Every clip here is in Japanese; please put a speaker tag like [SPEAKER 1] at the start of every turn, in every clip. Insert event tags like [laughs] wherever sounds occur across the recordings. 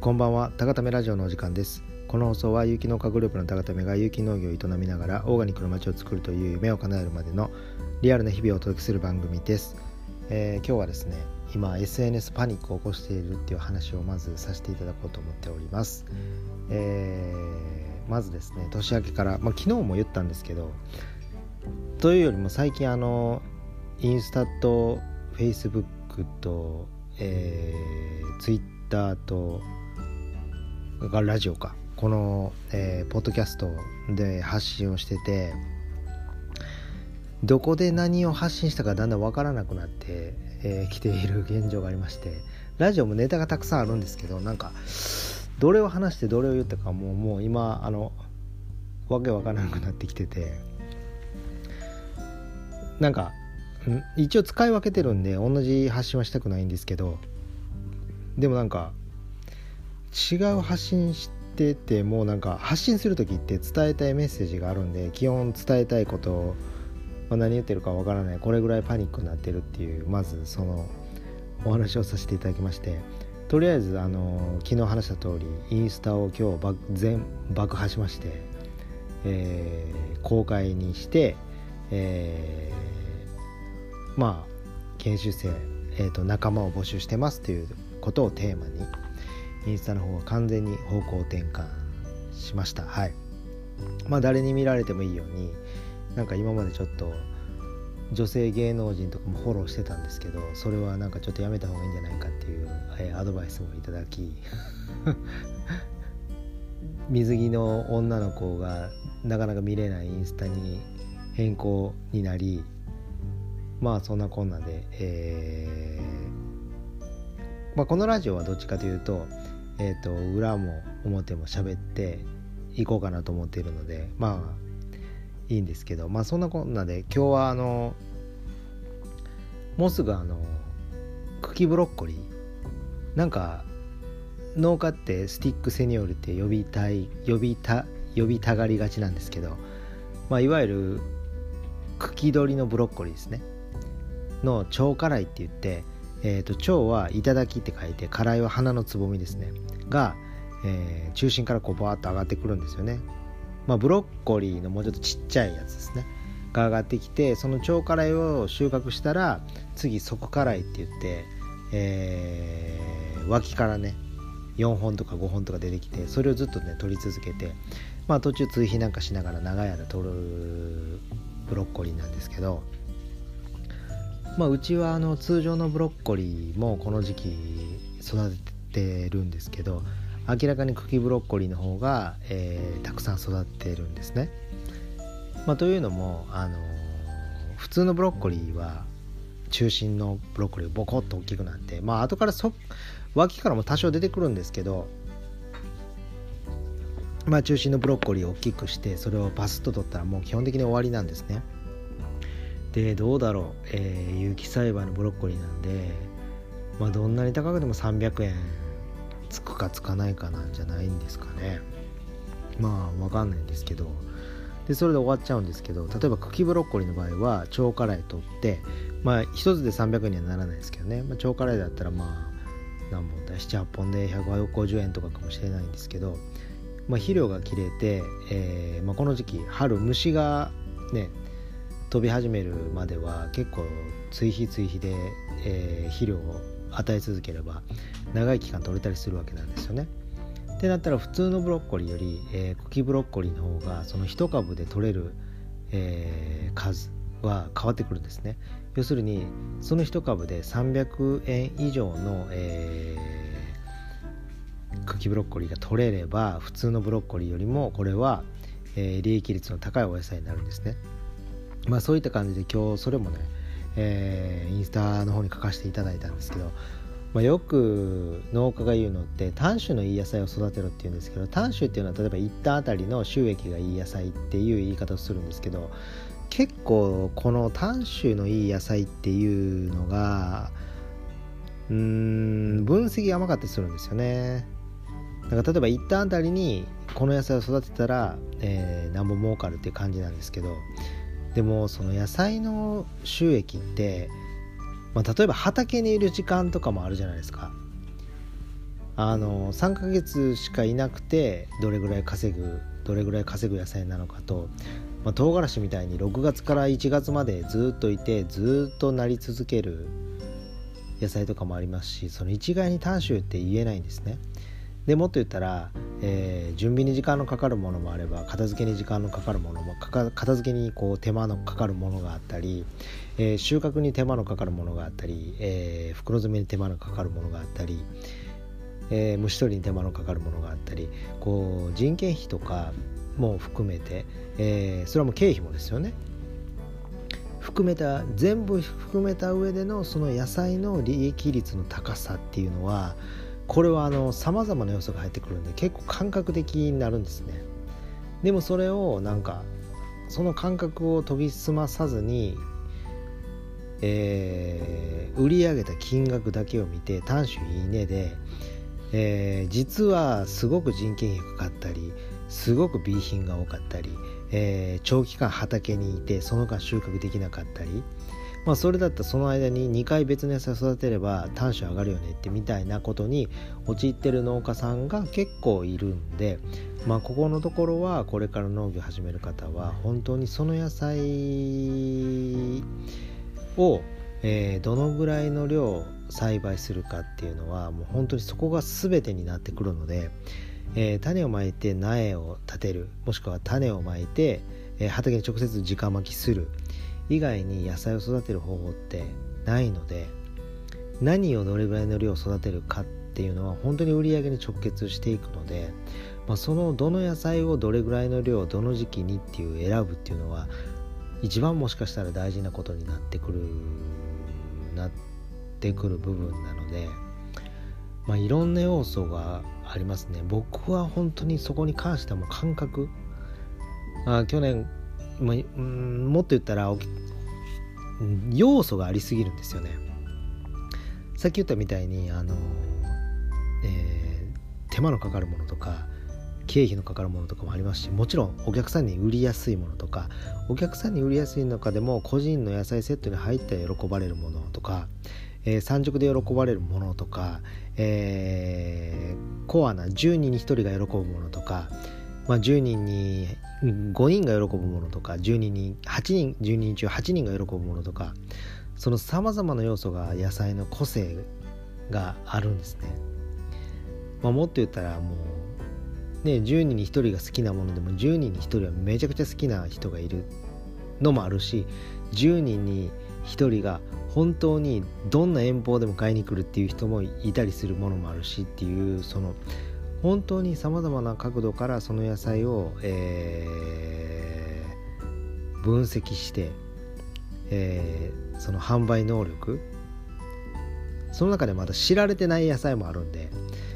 [SPEAKER 1] こんばんは。高ためラジオのお時間です。この放送は有機農家グループの高ためが有機農業を営みながらオーガニックの街を作るという夢を叶えるまでのリアルな日々をお届けする番組です、えー、今日はですね今 SNS パニックを起こしているっていう話をまずさせていただこうと思っております、えー、まずですね年明けから、まあ、昨日も言ったんですけどというよりも最近あのインスタとフェイスブックと、えー、ツイッターとがラジオか。この、えー、ポッドキャストで発信をしててどこで何を発信したかだんだん分からなくなってき、えー、ている現状がありましてラジオもネタがたくさんあるんですけどなんかどれを話してどれを言ったかもうもう今あのわけわからなくなってきててなんか一応使い分けてるんで同じ発信はしたくないんですけどでもなんか違う発信しててもなんか発信する時って伝えたいメッセージがあるんで基本伝えたいことを、まあ、何言ってるかわからないこれぐらいパニックになってるっていうまずそのお話をさせていただきましてとりあえずあの昨日話した通りインスタを今日全爆破しまして、えー、公開にして、えー、まあ研修生、えーと仲間を募集してますということをテーマにインスタの方は完全に方向転換しました。はい。まあ誰に見られてもいいようになんか今までちょっと女性芸能人とかもフォローしてたんですけどそれはなんかちょっとやめた方がいいんじゃないかっていう、えアドバイスもいただき [laughs] 水着の女の子がなかなか見れないインスタに変更になりまあそんなこんなで、えーまあ、このラジオはどっちかというとえーと、裏も表も喋っていこうかなと思っているのでまあいいんですけどまあそんなこんなで今日はあのもうすぐあの茎ブロッコリーなんか農家ってスティックセニョールって呼びたい呼びた呼びたがりがちなんですけどまあいわゆる茎取りのブロッコリーですね。の超辛いって言ってえーと、腸は「頂き」って書いて辛いは花のつぼみですね。が、えー、中心からこうバーッと上がってくるんですよね。まあブロッコリーのもうちょっとちっちゃいやつですね。が上がってきてその腸辛いを収穫したら次底辛いって言って、えー、脇からね4本とか5本とか出てきてそれをずっとね取り続けてまあ途中追肥なんかしながら長い間取るブロッコリーなんですけどまあ、うちはあの通常のブロッコリーもこの時期育ててるんですけど明らかに茎ブロッコリーの方が、えー、たくさん育ってるんですね。まあ、というのも、あのー、普通のブロッコリーは中心のブロッコリーボコッと大きくなってまあ後からそ脇からも多少出てくるんですけどまあ中心のブロッコリーを大きくしてそれをパスッと取ったらもう基本的に終わりなんですね。でどうだろう、えー、有機栽培のブロッコリーなんで、まあ、どんなに高くても300円つくかつかないかなんじゃないんですかね。まあわかんないんですけど。でそれで終わっちゃうんですけど例えば茎ブロッコリーの場合は超辛い取ってまあ1つで300円にはならないですけどね、まあ、超辛いだったらまあ何本だ78本で150円とかかもしれないんですけど、まあ、肥料が切れて、えーまあ、この時期春虫がね飛び始めるまでは結構追肥追肥で、えー、肥料を与え続ければ長い期間取れたりするわけなんですよね。ってなったら普通のブロッコリーより、えー、茎ブロッコリーの方がその1株で取れる、えー、数は変わってくるんですね。要するにその1株で300円以上の、えー、茎ブロッコリーが取れれば普通のブロッコリーよりもこれは、えー、利益率の高いお野菜になるんですね。まあそういった感じで今日それもね、えー、インスタの方に書かせていただいたんですけど、まあ、よく農家が言うのって短種のいい野菜を育てろって言うんですけど短種っていうのは例えば1旦あたりの収益がいい野菜っていう言い方をするんですけど結構この短種のいい野菜っていうのがうーん分析甘かったりするんですよね。だか例えば1旦あたりにこの野菜を育てたら、えー、何も儲かるっていう感じなんですけどでもその野菜の収益って、まあ、例えば畑にいる時間とかもあるじゃないですかあの3ヶ月しかいなくてどれぐらい稼ぐどれぐらい稼ぐ野菜なのかと、まあ、唐辛子みたいに6月から1月までずっといてずっとなり続ける野菜とかもありますしその一概に短臭って言えないんですね。でもっと言ったら、えー、準備に時間のかかるものもあれば片付けに時間のかかるものも片付けにこう手間のかかるものがあったり、えー、収穫に手間のかかるものがあったり、えー、袋詰めに手間のかかるものがあったり、え虫取りに手間のかかるものがあったりこう人件費とかも含めて、えそれはもう経費もですよね。含めた全部含めた上でのその野菜の利益率の高さっていうのはこれはさまざまな要素が入ってくるんで結構感覚的になるんですね。でもそれをなんかその感覚を研ぎ澄まさずに、えー、売り上げた金額だけを見て単種いいねで、えー、実はすごく人件費がかかったりすごく B 品が多かったり、えー、長期間畑にいてその間収穫できなかったり、まあ、それだったらその間に2回別の野菜育てれば短所上がるよねってみたいなことに陥ってる農家さんが結構いるんで、まあ、ここのところはこれから農業始める方は本当にその野菜を、えー、どのぐらいの量栽培するかっていうのはもう本当にそこが全てになってくるので、えー、種をまいて苗を立てるもしくは種をまいて、えー、畑に直接直巻きする。以外に野菜を育てる方法ってないので何をどれぐらいの量育てるかっていうのは本当に売り上げに直結していくので、まあ、そのどの野菜をどれぐらいの量どの時期にっていう選ぶっていうのは一番もしかしたら大事なことになってくるなってくる部分なので、まあ、いろんな要素がありますね。僕は本当にそこに関してはも感覚。あ去年ま、もっと言ったら要素がありすぎるんですよね。さっき言ったみたいにあの、えー、手間のかかるものとか経費のかかるものとかもありますしもちろんお客さんに売りやすいものとかお客さんに売りやすい中でも個人の野菜セットに入ったら喜ばれるものとか、えー、産直で喜ばれるものとか、えー、コアな10人に1人が喜ぶものとかまあ、10人に5人が喜ぶものとか10人に8人10人中8人が喜ぶものとかそのさまざまな要素が野菜の個性があるんですね。まあ、もっと言ったらもうね10人に1人が好きなものでも10人に1人はめちゃくちゃ好きな人がいるのもあるし10人に1人が本当にどんな遠方でも買いに来るっていう人もいたりするものもあるしっていうその本当にさまざまな角度からその野菜を、えー、分析して、えー、その販売能力その中でまだ知られてない野菜もあるんで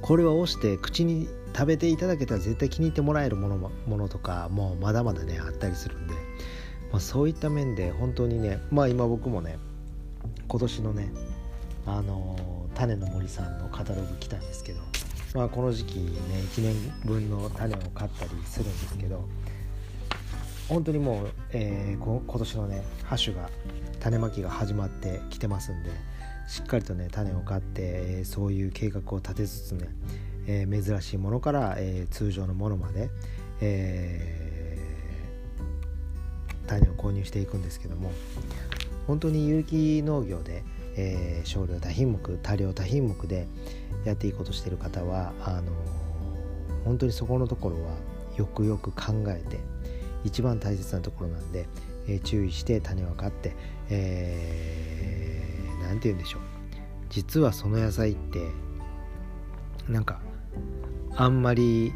[SPEAKER 1] これは押して口に食べていただけたら絶対気に入ってもらえるものものとかもうまだまだねあったりするんで、まあ、そういった面で本当にねまあ今僕もね今年のねあの種の森さんのカタログ来たんですけどまあ、この時期ね1年分の種を買ったりするんですけど本当にもう、えー、今年のねハ種が種まきが始まってきてますんでしっかりとね種を買って、え、そういう計画を立てつつね、えー、珍しいものから、えー、通常のものまで、え種を購入していくんですけども本当に有機農業で、え少量多品目多量多品目で、やっていこうとしてる方はあの本当にそこのところはよくよく考えて一番大切なところなんで、えー、注意して種を買って何、えー、て言うんでしょう。実はその野菜ってなんかあんまり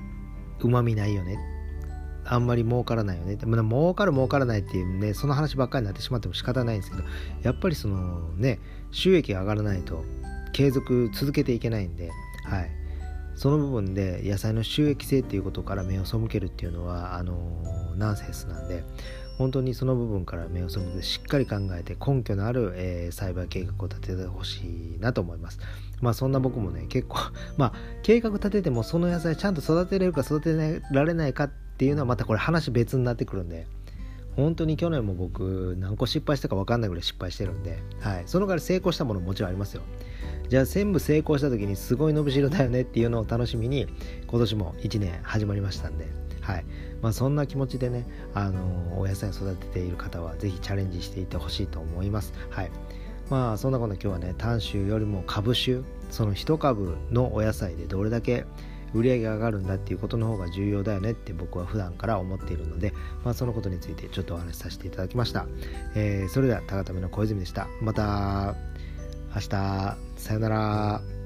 [SPEAKER 1] うまみないよね。あんまり儲からないよねまあ、儲かる儲からないっていうねその話ばっかりになってしまっても仕方ないんですけどやっぱりそのね収益が上がらないと継続続けていけないんで、はい、その部分で野菜の収益性っていうことから目を背けるっていうのはあのナンセンスなんで本当にその部分から目を背けてしっかり考えて根拠のある、えー、栽培計画を立ててほしいなと思います。まあそんな僕もね結構まあ計画立ててもその野菜ちゃんと育てれるか育てられないかってていうのはまたこれ話別になってくるんで本当に去年も僕何個失敗したか分かんないぐらい失敗してるんで、はい、その代わり成功したものももちろんありますよ。じゃあ全部成功した時にすごい伸びしろだよねっていうのを楽しみに今年も1年始まりましたんではいまあ、そんな気持ちでね、あのお野菜育てている方は是非チャレンジしていってほしいと思います。はいまあそんなこと今日はね単種よりも株種その1株のお野菜でどれだけ売り上げが上がるんだっていうことの方が重要だよねって僕は普段から思っているので、まあ、そのことについてちょっとお話しさせていただきました、えー、それでは高ための小泉でした。また明日。さよなら。